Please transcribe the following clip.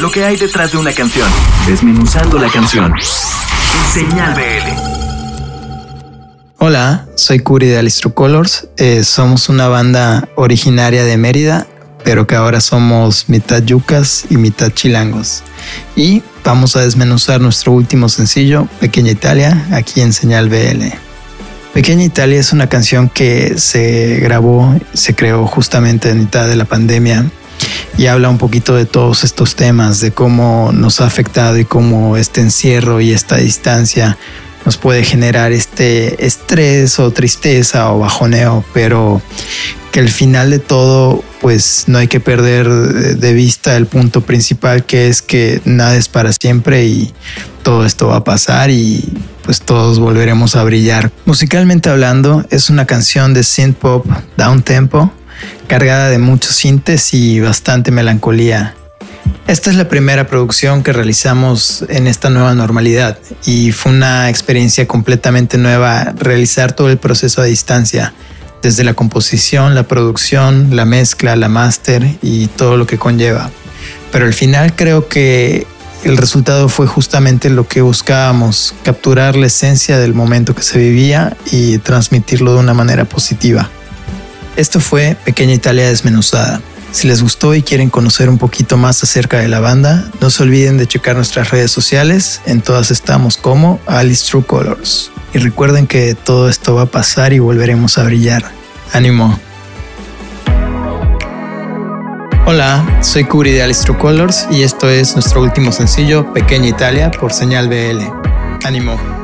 lo que hay detrás de una canción, desmenuzando la canción. Señal BL. Hola, soy Curi de Alistro Colors. Eh, somos una banda originaria de Mérida, pero que ahora somos mitad yucas y mitad chilangos. Y vamos a desmenuzar nuestro último sencillo, Pequeña Italia, aquí en Señal BL. Pequeña Italia es una canción que se grabó, se creó justamente en mitad de la pandemia y habla un poquito de todos estos temas, de cómo nos ha afectado y cómo este encierro y esta distancia nos puede generar este estrés o tristeza o bajoneo, pero que al final de todo, pues no hay que perder de vista el punto principal que es que nada es para siempre y todo esto va a pasar y pues todos volveremos a brillar. Musicalmente hablando, es una canción de synth pop down tempo cargada de muchos sintes y bastante melancolía. Esta es la primera producción que realizamos en esta nueva normalidad y fue una experiencia completamente nueva realizar todo el proceso a distancia, desde la composición, la producción, la mezcla, la máster y todo lo que conlleva. Pero al final creo que el resultado fue justamente lo que buscábamos, capturar la esencia del momento que se vivía y transmitirlo de una manera positiva. Esto fue Pequeña Italia Desmenuzada. Si les gustó y quieren conocer un poquito más acerca de la banda, no se olviden de checar nuestras redes sociales. En todas estamos como Alice True Colors. Y recuerden que todo esto va a pasar y volveremos a brillar. ¡Ánimo! Hola, soy Curi de Alice True Colors y esto es nuestro último sencillo, Pequeña Italia, por señal BL. ¡Ánimo!